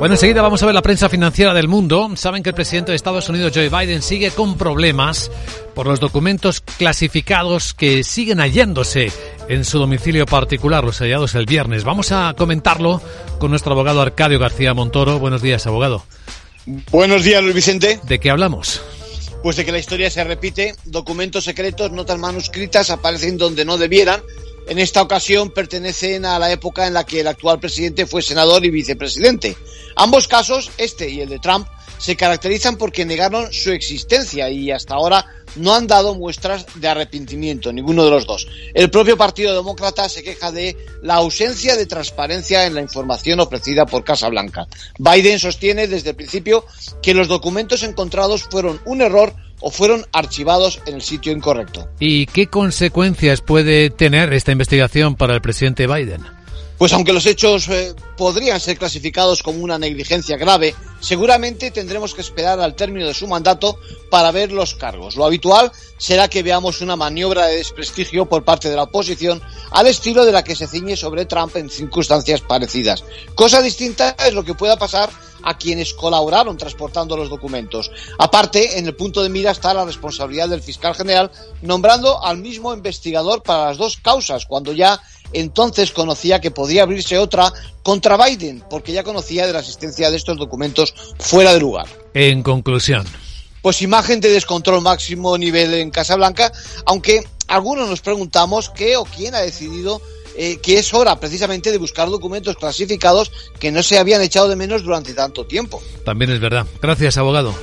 Bueno, enseguida vamos a ver la prensa financiera del mundo. Saben que el presidente de Estados Unidos, Joe Biden, sigue con problemas por los documentos clasificados que siguen hallándose en su domicilio particular, los hallados el viernes. Vamos a comentarlo con nuestro abogado Arcadio García Montoro. Buenos días, abogado. Buenos días, Luis Vicente. ¿De qué hablamos? Pues de que la historia se repite, documentos secretos, notas manuscritas aparecen donde no debieran en esta ocasión pertenecen a la época en la que el actual presidente fue senador y vicepresidente. Ambos casos, este y el de Trump, se caracterizan porque negaron su existencia y hasta ahora no han dado muestras de arrepentimiento, ninguno de los dos. El propio Partido Demócrata se queja de la ausencia de transparencia en la información ofrecida por Casa Blanca. Biden sostiene desde el principio que los documentos encontrados fueron un error o fueron archivados en el sitio incorrecto. ¿Y qué consecuencias puede tener esta investigación para el presidente Biden? Pues aunque los hechos eh, podrían ser clasificados como una negligencia grave, seguramente tendremos que esperar al término de su mandato para ver los cargos. Lo habitual será que veamos una maniobra de desprestigio por parte de la oposición al estilo de la que se ciñe sobre Trump en circunstancias parecidas. Cosa distinta es lo que pueda pasar a quienes colaboraron transportando los documentos. Aparte, en el punto de mira está la responsabilidad del fiscal general nombrando al mismo investigador para las dos causas, cuando ya entonces conocía que podía abrirse otra contra Biden, porque ya conocía de la existencia de estos documentos fuera de lugar. En conclusión. Pues imagen de descontrol máximo nivel en Casablanca, aunque algunos nos preguntamos qué o quién ha decidido eh, que es hora precisamente de buscar documentos clasificados que no se habían echado de menos durante tanto tiempo. También es verdad. Gracias, abogado.